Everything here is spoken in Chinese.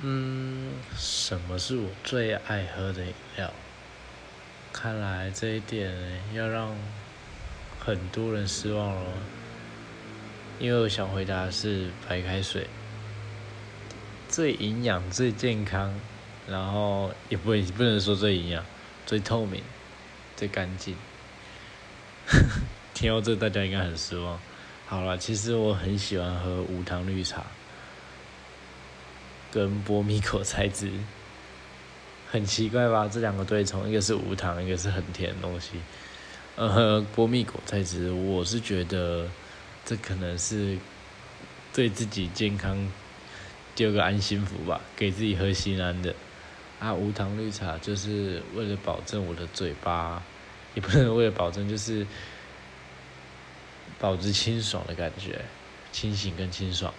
嗯，什么是我最爱喝的饮料？看来这一点要让很多人失望了，因为我想回答的是白开水，最营养、最健康，然后也不不能说最营养、最透明、最干净。听到这，大家应该很失望。好了，其实我很喜欢喝无糖绿茶。跟波蜜果菜汁，很奇怪吧？这两个对冲，一个是无糖，一个是很甜的东西。呃，波蜜果菜汁，我是觉得这可能是对自己健康丢个安心符吧，给自己喝心安的。啊，无糖绿茶就是为了保证我的嘴巴，也不能为了保证，就是保持清爽的感觉，清醒跟清爽。